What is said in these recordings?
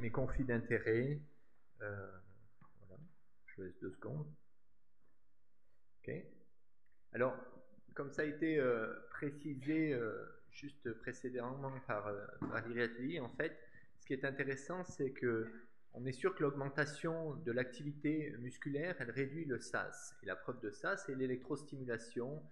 mes conflits d'intérêts. Euh, voilà, je laisse deux secondes. Ok. Alors, comme ça a été euh, précisé euh, juste précédemment par Valérie en fait, ce qui est intéressant, c'est que on est sûr que l'augmentation de l'activité musculaire, elle réduit le SAS. Et la preuve de ça, c'est l'électrostimulation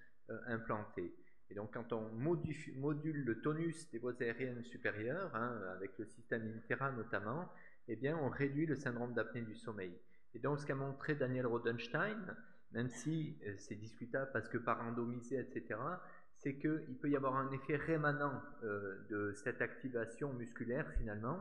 implantée. Et donc, quand on module le tonus des voies aériennes supérieures, hein, avec le système Intera notamment, eh bien, on réduit le syndrome d'apnée du sommeil. Et donc, ce qu'a montré Daniel Rodenstein, même si euh, c'est discutable parce que par endomisé, etc., c'est qu'il peut y avoir un effet rémanent euh, de cette activation musculaire finalement.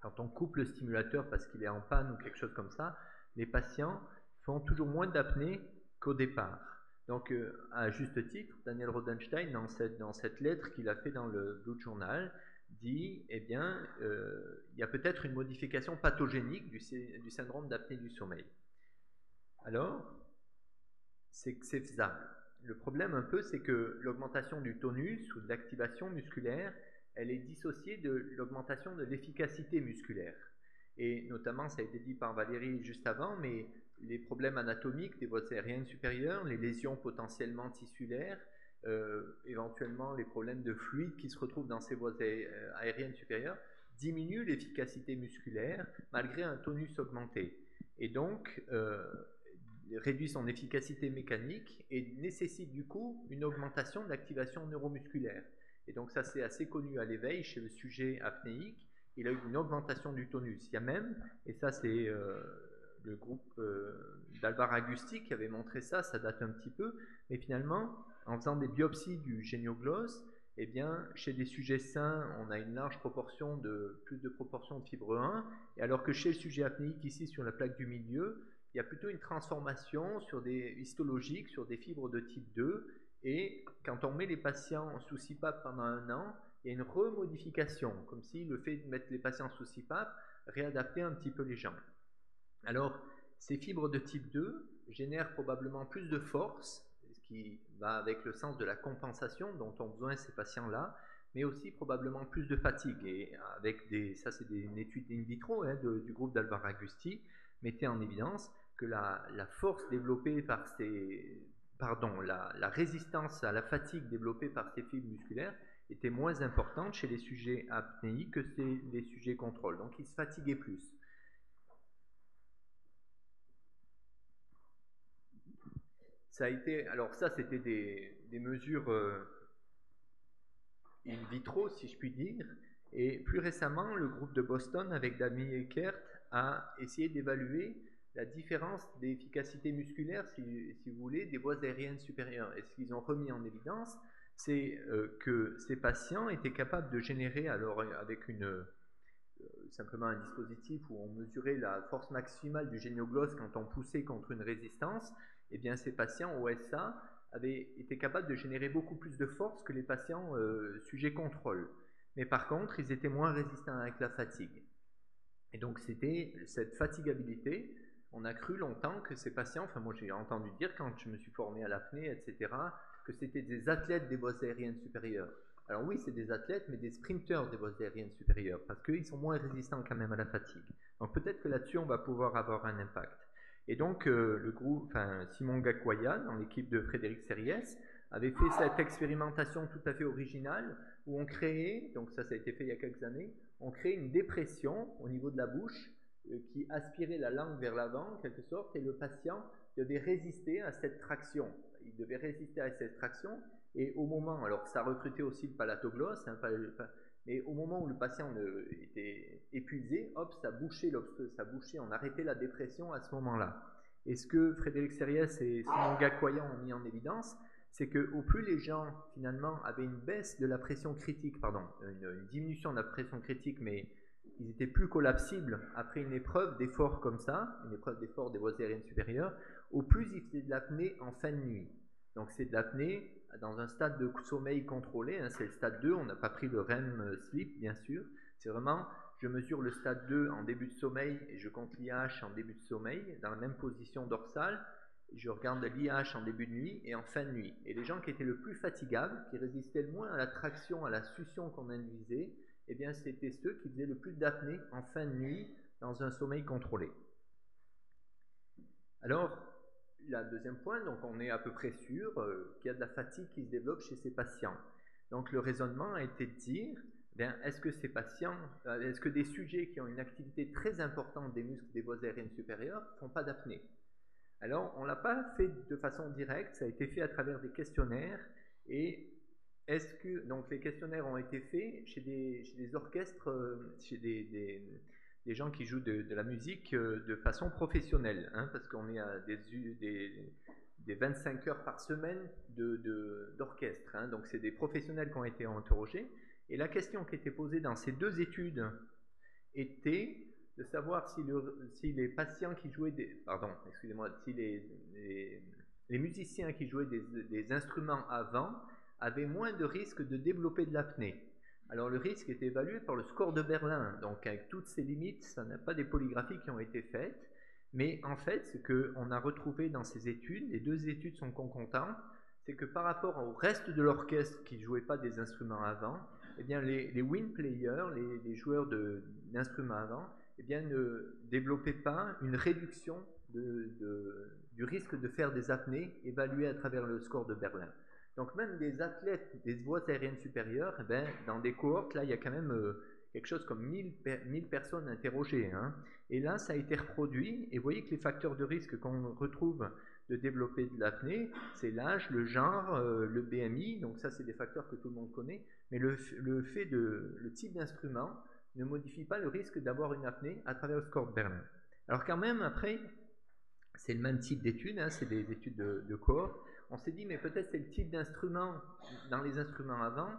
Quand on coupe le stimulateur parce qu'il est en panne ou quelque chose comme ça, les patients font toujours moins d'apnée qu'au départ. Donc, euh, à juste titre, Daniel Rodenstein, dans cette, lettre qu'il a fait dans le Blue Journal, dit, eh bien, euh, il y a peut-être une modification pathogénique du, syndrome d'apnée du sommeil. Alors, c'est c'est faisable. Le problème un peu, c'est que l'augmentation du tonus ou de l'activation musculaire, elle est dissociée de l'augmentation de l'efficacité musculaire. Et notamment, ça a été dit par Valérie juste avant, mais les problèmes anatomiques des voies aériennes supérieures, les lésions potentiellement tissulaires, euh, éventuellement les problèmes de fluide qui se retrouvent dans ces voies euh, aériennes supérieures, diminuent l'efficacité musculaire malgré un tonus augmenté. Et donc, euh, réduit son efficacité mécanique et nécessite du coup une augmentation de l'activation neuromusculaire. Et donc ça c'est assez connu à l'éveil chez le sujet apnéique, il a eu une augmentation du tonus. Il y a même, et ça c'est le groupe euh, d'Alvar Agusti qui avait montré ça, ça date un petit peu, mais finalement, en faisant des biopsies du génioglosse, eh bien, chez des sujets sains, on a une large proportion de, plus de proportion de fibre 1, et alors que chez le sujet apnéique, ici sur la plaque du milieu, il y a plutôt une transformation sur des histologiques, sur des fibres de type 2, et quand on met les patients sous CPAP pendant un an, il y a une remodification, comme si le fait de mettre les patients sous CPAP réadaptait un petit peu les gens. Alors, ces fibres de type 2 génèrent probablement plus de force, ce qui va avec le sens de la compensation dont ont besoin ces patients-là, mais aussi probablement plus de fatigue. Et avec des, ça c'est une étude in vitro hein, du groupe d'Alvar Agusti, mettait en évidence que la, force développée par ces, pardon, la, la, résistance à la fatigue développée par ces fibres musculaires était moins importante chez les sujets apnéiques que chez les sujets contrôle. Donc ils se fatiguaient plus. Ça a été, alors ça, c'était des, mesures euh, in vitro, si je puis dire. Et plus récemment, le groupe de Boston, avec Damien Eckert, a essayé d'évaluer la différence d'efficacité musculaire, si, vous voulez, des voies aériennes supérieures. Et ce qu'ils ont remis en évidence, c'est euh, que ces patients étaient capables de générer, alors avec une, euh, simplement un dispositif où on mesurait la force maximale du génioglosse quand on poussait contre une résistance, eh bien, ces patients OSA avaient été capables de générer beaucoup plus de force que les patients euh, sujets contrôle. Mais par contre, ils étaient moins résistants avec la fatigue. Et donc, c'était cette fatigabilité. On a cru longtemps que ces patients, enfin, moi j'ai entendu dire quand je me suis formé à l'apnée, etc., que c'était des athlètes des voies aériennes supérieures. Alors oui, c'est des athlètes, mais des sprinteurs des voies aériennes supérieures, parce qu'ils sont moins résistants quand même à la fatigue. Donc peut-être que là-dessus, on va pouvoir avoir un impact. Et donc, euh, le groupe, enfin, Simon Gakwaya, dans l'équipe de Frédéric Serriès, avait fait cette expérimentation tout à fait originale où on créait, donc ça, ça a été fait il y a quelques années, on créait une dépression au niveau de la bouche euh, qui aspirait la langue vers l'avant, en quelque sorte, et le patient devait résister à cette traction. Il devait résister à cette traction, et au moment, alors ça recrutait aussi le palatoglosse, hein, mais au moment où le patient était épuisé, hop, ça bouchait, ça bouchait, on arrêtait la dépression à ce moment-là. Et ce que Frédéric Serriès et Simon Gacoyan ont mis en évidence, c'est que au plus les gens finalement avaient une baisse de la pression critique, pardon, une, diminution de la pression critique, mais ils étaient plus collapsibles après une épreuve d'effort comme ça, une épreuve d'effort des voies aériennes supérieures, au plus ils faisaient de l'apnée en fin de nuit. Donc c'est de l'apnée dans un stade de sommeil contrôlé, hein, c'est le stade 2, on n'a pas pris le REM sleep bien sûr, c'est vraiment je mesure le stade 2 en début de sommeil et je compte l'IH en début de sommeil dans la même position dorsale, je regarde l'IH en début de nuit et en fin de nuit. Et les gens qui étaient le plus fatigables, qui résistaient le moins à la traction, à la succion qu'on induisait, eh bien c'était ceux qui faisaient le plus d'apnée en fin de nuit dans un sommeil contrôlé. Alors, le deuxième point, donc on est à peu près sûr euh, qu'il y a de la fatigue qui se développe chez ces patients. Donc le raisonnement a été de dire, eh est-ce que ces patients, euh, est-ce que des sujets qui ont une activité très importante des muscles des voies aériennes supérieures font pas d'apnée? Alors on l'a pas fait de façon directe, ça a été fait à travers des questionnaires et est-ce que donc les questionnaires ont été faits chez des, orchestres, euh, chez des, gens qui jouent de, la musique euh, de façon professionnelle, hein, parce qu'on est à des, des, 25 heures par semaine d'orchestre. Hein, donc c'est des professionnels qui ont été interrogés. Et la question qui était posée dans ces deux études était de savoir si, les patients qui jouaient des, pardon, excusez-moi, si les, les, musiciens qui jouaient des, instruments avant avaient moins de risques de développer de l'apnée. Alors le risque est évalué par le score de Berlin, donc avec toutes ces limites, ça n'a pas des polygraphies qui ont été faites, mais en fait, ce qu'on a retrouvé dans ces études, les deux études sont concomitantes, c'est que par rapport au reste de l'orchestre qui ne jouait pas des instruments avant, eh bien les, les win players, les, joueurs d'instruments avant, eh bien ne développaient pas une réduction du risque de faire des apnées évaluées à travers le score de Berlin. Donc même des athlètes des voies aériennes supérieures, eh bien, dans des cohortes, là, il y a quand même euh, quelque chose comme 1000, personnes interrogées. Hein. Et là, ça a été reproduit, et vous voyez que les facteurs de risque qu'on retrouve de développer de l'apnée, c'est l'âge, le genre, euh, le BMI, donc ça c'est des facteurs que tout le monde connaît, mais le, fait de, le type d'instrument ne modifie pas le risque d'avoir une apnée à travers le score de Berlin. Alors quand même, après, c'est le même type d'études, hein, c'est des études de, de on s'est dit, mais peut-être c'est le type d'instrument, dans les instruments avant,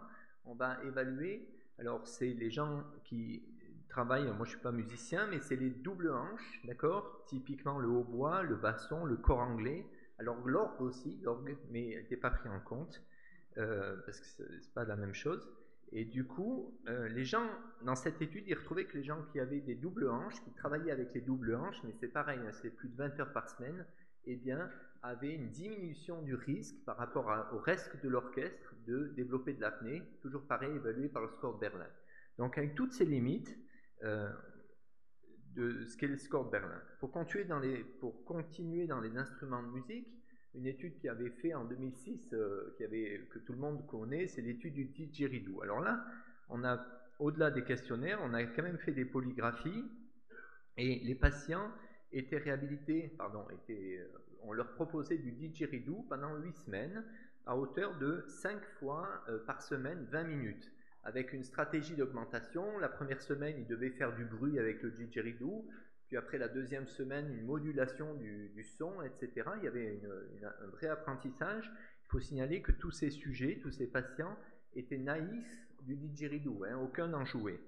on va évaluer, alors c'est les gens qui travaillent, moi je ne suis pas musicien, mais c'est les doubles hanches, d'accord? Typiquement le hautbois, le basson, le corps anglais, alors l'orgue aussi, l'orgue, mais elle n'était pas pris en compte, euh, parce que ce n'est pas la même chose. Et du coup, euh, les gens, dans cette étude, ils retrouvaient que les gens qui avaient des doubles hanches, qui travaillaient avec les doubles hanches, mais c'est pareil, hein, c'est plus de 20 heures par semaine, eh bien, avait une diminution du risque par rapport au reste de l'orchestre de développer de l'apnée, toujours pareil, évalué par le score de Berlin. Donc, avec toutes ces limites euh, de ce qu'est le score de Berlin. Pour continuer, dans les, instruments de musique, une étude qui avait fait en 2006, euh, que tout le monde connaît, c'est l'étude du didgeridoo. Alors là, on a, au-delà des questionnaires, on a quand même fait des polygraphies et les patients étaient réhabilités, pardon, étaient, euh, on leur proposait du didgeridoo pendant 8 semaines à hauteur de 5 fois euh, par semaine 20 minutes avec une stratégie d'augmentation. La première semaine, ils devaient faire du bruit avec le didgeridoo, puis après la deuxième semaine, une modulation du, son, etc. Il y avait un vrai apprentissage. Il faut signaler que tous ces sujets, tous ces patients étaient naïfs du didgeridoo, hein, aucun n'en jouait.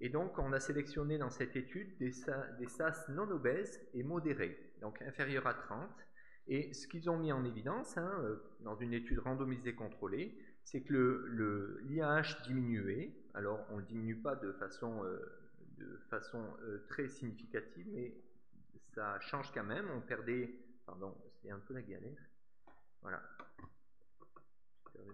Et donc, on a sélectionné dans cette étude des, SAS non obèses et modérés, donc inférieurs à 30. Et ce qu'ils ont mis en évidence, hein, euh, dans une étude randomisée contrôlée, c'est que le, l'IAH diminuait. Alors, on ne diminue pas de façon, euh, euh, très significative, mais ça change quand même. On perdait, pardon, c'est un peu la galère. Voilà.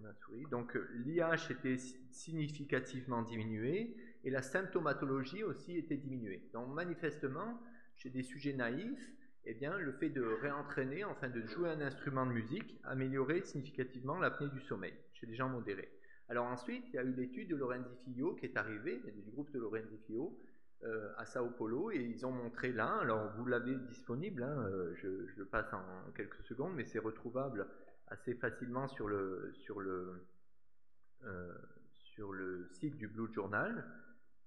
Ma souris. Donc, l'IAH était significativement diminué et la symptomatologie aussi était diminuée. Donc manifestement, chez des sujets naïfs, eh bien, le fait de réentraîner, enfin de jouer un instrument de musique, améliorait significativement l'apnée du sommeil chez des gens modérés. Alors ensuite, il y a eu l'étude de Lorenzi Fillot qui est arrivée, du groupe de Lorenzi Fillot, euh, à Sao Paulo, et ils ont montré là, alors vous l'avez disponible, hein, euh, je, le passe en quelques secondes, mais c'est retrouvable assez facilement sur le, sur le, euh, sur le site du Blue Journal.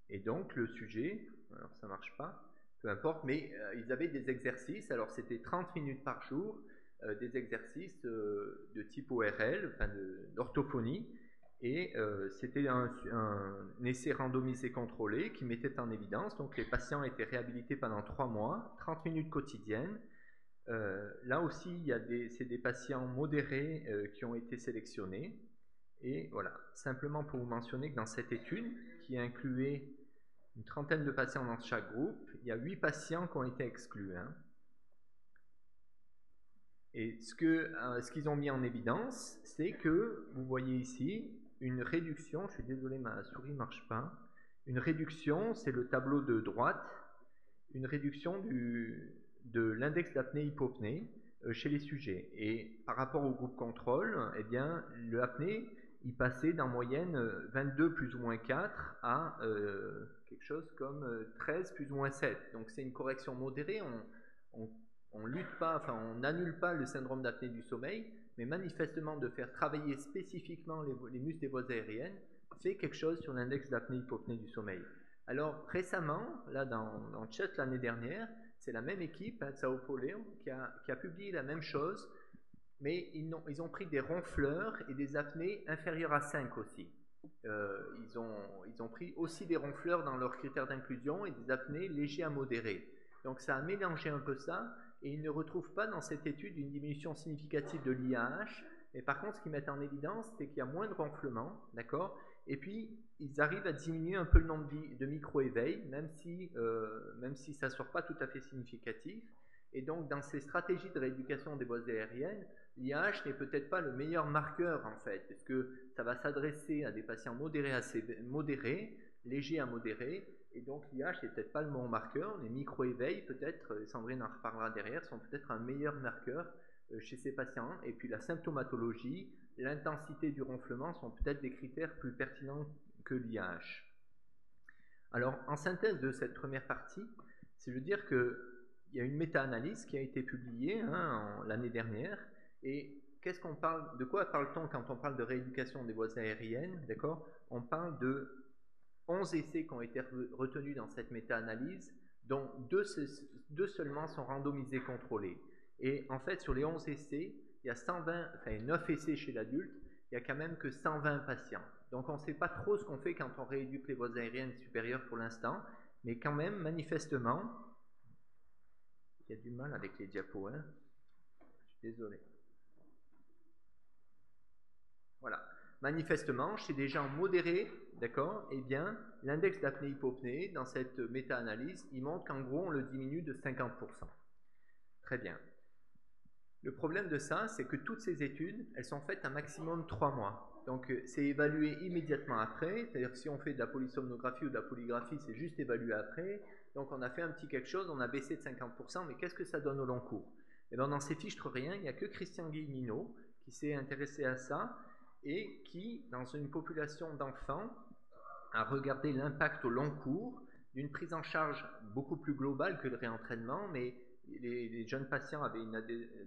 Et donc le sujet, alors ça marche pas, peu importe, mais euh, ils avaient des exercices, alors c'était 30 minutes par jour, euh, des exercices euh, de type ORL, enfin d'orthophonie, et c'était un, essai randomisé contrôlé qui mettait en évidence, donc les patients étaient réhabilités pendant 3 mois, 30 minutes quotidiennes. là aussi, il y a des, c'est des patients modérés qui ont été sélectionnés. Et voilà, simplement pour vous mentionner que dans cette étude, qui incluait une trentaine de patients dans chaque groupe. Il y a huit patients qui ont été exclus. Hein. Et ce euh, ce qu'ils ont mis en évidence, c'est que vous voyez ici une réduction. Je suis désolé, ma souris ne marche pas. une réduction, c'est le tableau de droite, une réduction du, de l'index d'apnée-hypopnée euh, chez les sujets. Et par rapport au groupe contrôle, eh bien, le apnée, il passait d'en moyenne 22 euh, plus ou moins 4 à euh, quelque chose comme 13 plus ou moins 7. Donc c'est une correction modérée. On, on, lutte pas, enfin on n'annule pas le syndrome d'apnée du sommeil, mais manifestement de faire travailler spécifiquement les, les muscles des voies aériennes fait quelque chose sur l'index d'apnée-hypopnée du sommeil. Alors récemment, là dans, dans chat l'année dernière, c'est la même équipe, hein, Sao Paulo, qui a, qui a, publié la même chose, mais ils ont, pris des ronfleurs et des apnées inférieures à 5 aussi. Euh, ils, ont, ils, ont, pris aussi des ronfleurs dans leurs critères d'inclusion et des apnées légers à modérés. Donc ça a mélangé un peu ça, et ils ne retrouvent pas dans cette étude une diminution significative de l'IAH, mais par contre, ce qu'ils mettent en évidence, c'est qu'il y a moins de ronflements, d'accord? Et puis, ils arrivent à diminuer un peu le nombre de micro-éveils, même, si, euh, même si ça ne sort pas tout à fait significatif. Et donc, dans ces stratégies de rééducation des voies aériennes, l'IAH n'est peut-être pas le meilleur marqueur, en fait, parce que ça va s'adresser à des patients modérés, légers à modérés, et donc l'IAH n'est peut-être pas le bon marqueur. Les micro-éveils, peut-être, Sandrine en reparlera derrière, sont peut-être un meilleur marqueur euh, chez ces patients. Et puis la symptomatologie, l'intensité du ronflement sont peut-être des critères plus pertinents que l'IAH. Alors, en synthèse de cette première partie, c'est de dire qu'il y a une méta-analyse qui a été publiée hein, l'année dernière. Et qu'est-ce qu'on parle, de quoi parle-t-on quand on parle de rééducation des voies aériennes D'accord? On parle de 11 essais qui ont été retenus dans cette méta-analyse, dont deux, seulement sont randomisés contrôlés. Et en fait, sur les 11 essais, il y a 120, enfin 9 essais chez l'adulte, il n'y a quand même que 120 patients. Donc on ne sait pas trop ce qu'on fait quand on rééduque les voies aériennes supérieures pour l'instant, mais quand même, manifestement, il y a du mal avec les diapos, hein je suis désolé. Voilà. Manifestement, chez des gens modérés, d'accord, eh bien, l'index d'apnée-hypopnée, dans cette méta-analyse, il montre qu'en gros, on le diminue de 50%. Très bien. Le problème de ça, c'est que toutes ces études, elles sont faites un maximum de 3 mois. Donc euh, c'est évalué immédiatement après, c'est-à-dire que si on fait de la polysomnographie ou de la polygraphie, c'est juste évalué après. Donc on a fait un petit quelque chose, on a baissé de 50%, mais qu'est-ce que ça donne au long cours? Et eh bien dans ces fiches rien, il n'y a que Christian Guillemino qui s'est intéressé à ça et qui, dans une population d'enfants, a regardé l'impact au long cours d'une prise en charge beaucoup plus globale que le réentraînement, mais les, jeunes patients avaient une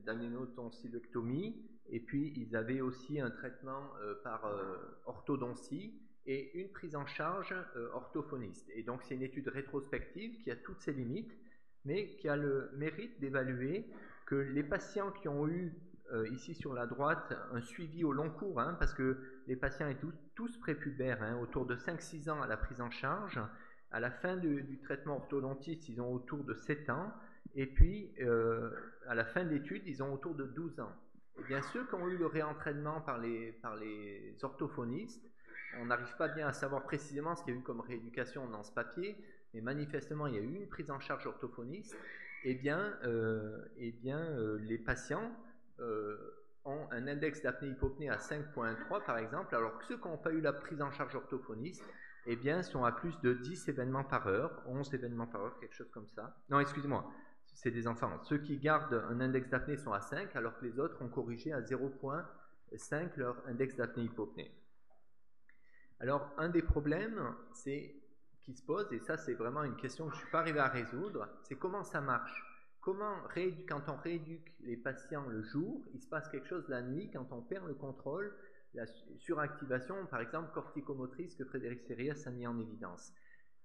adénotonsillectomie et puis ils avaient aussi un traitement euh, par euh, orthodontie et une prise en charge euh, orthophoniste. Et donc c'est une étude rétrospective qui a toutes ses limites, mais qui a le mérite d'évaluer que les patients qui ont eu ici sur la droite un suivi au long cours, hein, parce que les patients étaient tous, prépubères, hein, autour de 5-6 ans à la prise en charge, à la fin du, traitement orthodontiste, ils ont autour de 7 ans, et puis, euh, à la fin de l'étude, ils ont autour de 12 ans. Et bien, ceux qui ont eu le réentraînement par les, orthophonistes, on n'arrive pas bien à savoir précisément ce qu'il y a eu comme rééducation dans ce papier, mais manifestement, il y a eu une prise en charge orthophoniste. Et bien, euh, et bien euh, les patients ont un index d'apnée-hypopnée à 5.3 par exemple, alors que ceux qui n'ont pas eu la prise en charge orthophoniste, eh bien, sont à plus de 10 événements par heure, 11 événements par heure, quelque chose comme ça. Non, excusez-moi, c'est des enfants. Ceux qui gardent un index d'apnée sont à 5, alors que les autres ont corrigé à 0.5 leur index d'apnée-hypopnée. Alors, un des problèmes c'est, qui se pose, et ça c'est vraiment une question que je ne suis pas arrivé à résoudre, c'est comment ça marche? Comment, quand on rééduque les patients le jour, il se passe quelque chose la nuit quand on perd le contrôle, la suractivation, par exemple corticomotrice que Frédéric Serriès a mis en évidence.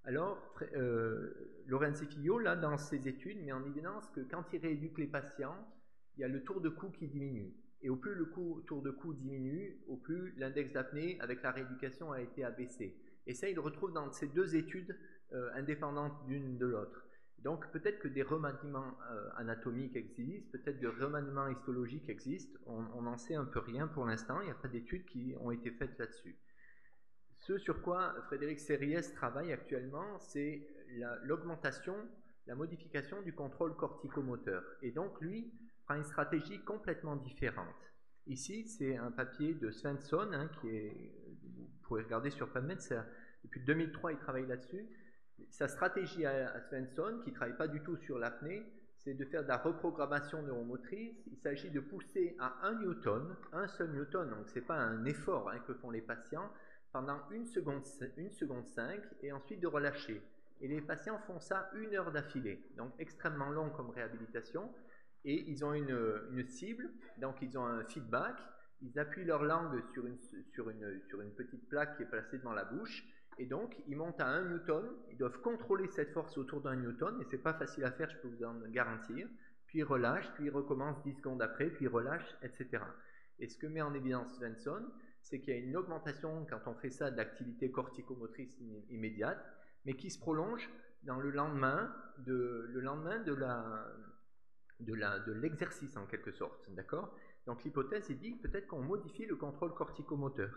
Alors, euh, Figlio, là, dans ses études, met en évidence que quand il rééduque les patients, il y a le tour de cou qui diminue. Et au plus le tour de cou diminue, au plus l'index d'apnée avec la rééducation a été abaissé. Et ça, il retrouve dans ces deux études euh, indépendantes l'une de l'autre. Donc peut-être que des remaniements euh, anatomiques existent, peut-être des remaniements histologiques existent, on n'en sait un peu rien pour l'instant, il n'y a pas d'études qui ont été faites là-dessus. Ce sur quoi Frédéric Serriès travaille actuellement, c'est l'augmentation, la, modification du contrôle corticomoteur. Et donc, lui prend une stratégie complètement différente. Ici, c'est un papier de Svensson, hein, qui est, vous pouvez regarder sur PubMed, Depuis 2003, il travaille là-dessus. Sa stratégie à, Svensson, qui ne travaille pas du tout sur l'apnée, c'est de faire de la reprogrammation neuromotrice. Il s'agit de pousser à 1 newton, un seul newton, donc ce n'est pas un effort hein, que font les patients, pendant une seconde, une seconde 5 et ensuite de relâcher. Et les patients font ça une heure d'affilée, donc extrêmement long comme réhabilitation. Et ils ont une, cible, donc ils ont un feedback. Ils appuient leur langue sur, une, sur une petite plaque qui est placée devant la bouche. Et donc, ils montent à 1 newton. Ils doivent contrôler cette force autour d'un newton. Et c'est pas facile à faire, je peux vous en garantir. Puis ils relâchent, puis ils recommencent 10 secondes après, puis ils relâchent, etc. Et ce que met en évidence Svensson, c'est qu'il y a une augmentation, quand on fait ça, de l'activité corticomotrice immédiate, mais qui se prolonge dans le lendemain de, l'exercice en quelque sorte, d'accord? Donc l'hypothèse est dit peut-être qu'on modifie le contrôle corticomoteur.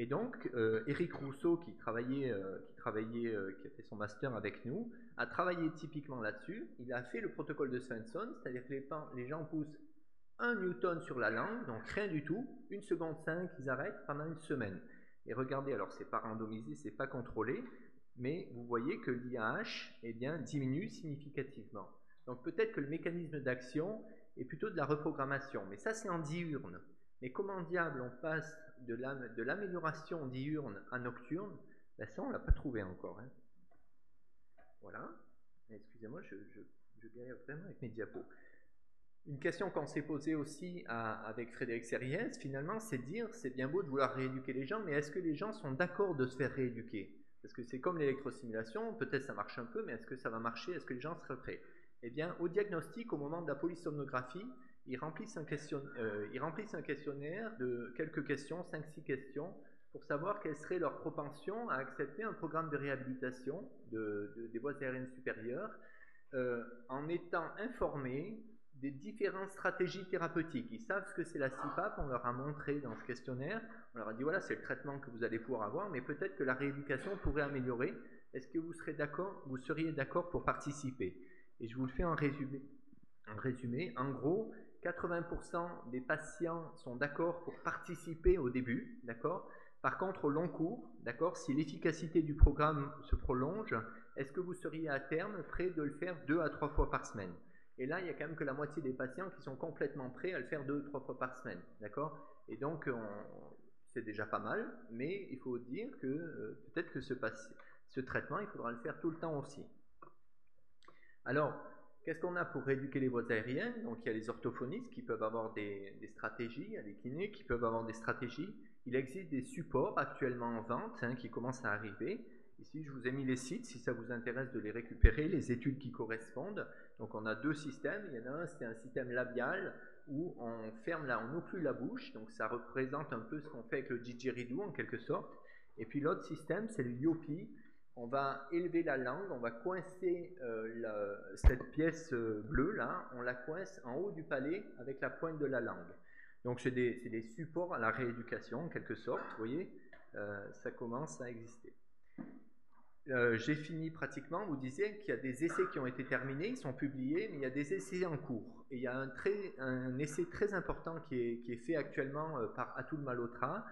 Et donc Eric euh, Rousseau qui travaillait, euh, qui travaillait, euh, qui a fait son master avec nous, a travaillé typiquement là-dessus. Il a fait le protocole de Svensson, c'est-à-dire que les, gens poussent 1 newton sur la langue, donc rien du tout, une seconde 5, ils arrêtent pendant une semaine. Et regardez, alors c'est pas randomisé, c'est pas contrôlé, mais vous voyez que l'IAH eh bien, diminue significativement. Donc peut-être que le mécanisme d'action est plutôt de la reprogrammation, mais ça c'est en diurne. Mais comment diable on passe de l'amélioration diurne à nocturne ben Ça on l'a pas trouvé encore. Hein. Voilà. Excusez-moi, je, je, je galère vraiment avec mes diapos. Une question qu'on s'est posée aussi avec Frédéric Serriès, finalement, c'est de dire, c'est bien beau de vouloir rééduquer les gens, mais est-ce que les gens sont d'accord de se faire rééduquer? Parce que c'est comme l'électrosimulation, peut-être ça marche un peu, mais est-ce que ça va marcher? Est-ce que les gens seraient prêts? Eh bien, au diagnostic, au moment de la polysomnographie, ils remplissent un, euh, ils remplissent un questionnaire de quelques questions, 5-6 questions, pour savoir quelle serait leur propension à accepter un programme de réhabilitation des voies aériennes supérieures, euh, en étant informés des différentes stratégies thérapeutiques. Ils savent ce que c'est la CIPAP, on leur a montré dans ce questionnaire, on leur a dit voilà, c'est le traitement que vous allez pouvoir avoir, mais peut-être que la rééducation pourrait améliorer. Est-ce que vous vous seriez d'accord pour participer? Et je vous le fais en résumé. En résumé, en gros, 80% des patients sont d'accord pour participer au début, d'accord? Par contre, au long cours, d'accord, si l'efficacité du programme se prolonge, est-ce que vous seriez à terme prêt de le faire deux à trois fois par semaine? Et là, il y a quand même que la moitié des patients qui sont complètement prêts à le faire deux ou trois fois par semaine. D'accord? Et donc, c'est déjà pas mal, mais il faut dire que euh, peut-être que ce, ce traitement, il faudra le faire tout le temps aussi. Alors, qu'est-ce qu'on a pour rééduquer les voies aériennes? Donc, il y a les orthophonistes qui peuvent avoir des, stratégies, il y a les kinés qui peuvent avoir des stratégies. Il existe des supports actuellement en vente hein, qui commencent à arriver. Ici, je vous ai mis les sites si ça vous intéresse de les récupérer, les études qui correspondent. Donc, on a deux systèmes. Il y en a un, c'est un système labial où on ferme là, on occlut la bouche. Donc, ça représente un peu ce qu'on fait avec le didgeridoo en quelque sorte. Et puis, l'autre système, c'est le yopi. On va élever la langue, on va coincer euh, cette pièce euh, bleue là, on la coince en haut du palais avec la pointe de la langue. Donc, c'est des, supports à la rééducation en quelque sorte. Vous voyez, euh, ça commence à exister. J'ai fini pratiquement, vous disiez qu'il y a des essais qui ont été terminés, ils sont publiés, mais il y a des essais en cours. Et il y a un, essai très important qui est, qui est fait actuellement par Atul Malhotra,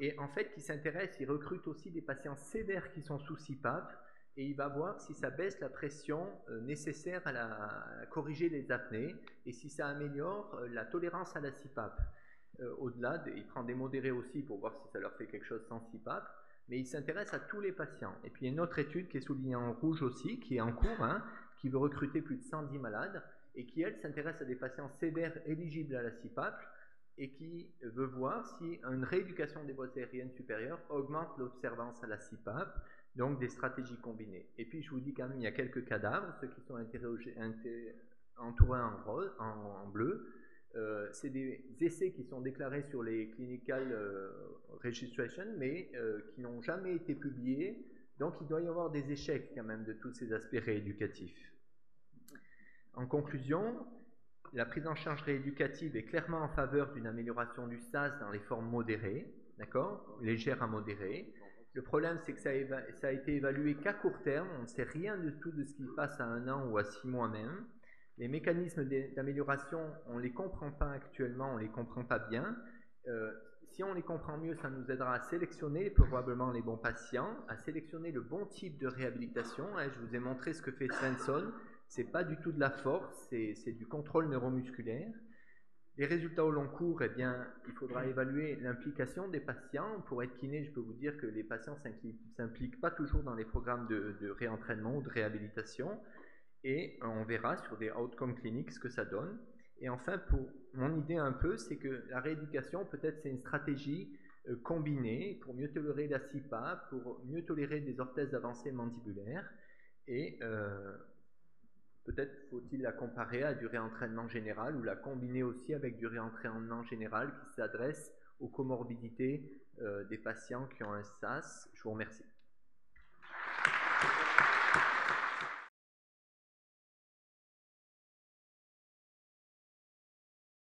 et en fait qui s'intéresse, il recrute aussi des patients sévères qui sont sous CPAP, et il va voir si ça baisse la pression euh, nécessaire à, corriger les apnées, et si ça améliore la tolérance à la CPAP. Au-delà, il prend des modérés aussi pour voir si ça leur fait quelque chose sans CPAP mais il s'intéresse à tous les patients. Et puis il y a une autre étude qui est soulignée en rouge aussi, qui est en cours, hein, qui veut recruter plus de 110 malades, et qui, elle, s'intéresse à des patients sévères éligibles à la CIPAP, et qui veut voir si une rééducation des voies aériennes supérieures augmente l'observance à la CIPAP, donc des stratégies combinées. Et puis je vous dis quand même, il y a quelques cadavres, ceux qui sont entourés en, rose, en bleu, euh, c'est des essais qui sont déclarés sur les clinical euh, registration, mais euh, qui n'ont jamais été publiés. Donc il doit y avoir des échecs quand même de tous ces aspects rééducatifs. En conclusion, la prise en charge rééducative est clairement en faveur d'une amélioration du SAS dans les formes modérées, d'accord? Légères à modérées. Le problème, c'est que ça a, été évalué qu'à court terme, on ne sait rien de tout de ce qui passe à un an ou à six mois même. Les mécanismes d'amélioration, on ne les comprend pas actuellement, on ne les comprend pas bien. Euh, si on les comprend mieux, ça nous aidera à sélectionner probablement les bons patients, à sélectionner le bon type de réhabilitation. Hein, je vous ai montré ce que fait Svensson. C'est pas du tout de la force, c'est du contrôle neuromusculaire. Les résultats au long cours, eh bien, il faudra évaluer l'implication des patients. Pour être kiné, je peux vous dire que les patients ne s'impliquent pas toujours dans les programmes de, de, réentraînement ou de réhabilitation. Et on verra sur des outcomes cliniques ce que ça donne. Et enfin, pour mon idée un peu, c'est que la rééducation, peut-être c'est une stratégie euh, combinée pour mieux tolérer la CIPA, pour mieux tolérer des orthèses avancées mandibulaires. Et euh, peut-être faut-il la comparer à du réentraînement général ou la combiner aussi avec du réentraînement général qui s'adresse aux comorbidités euh, des patients qui ont un SAS. Je vous remercie.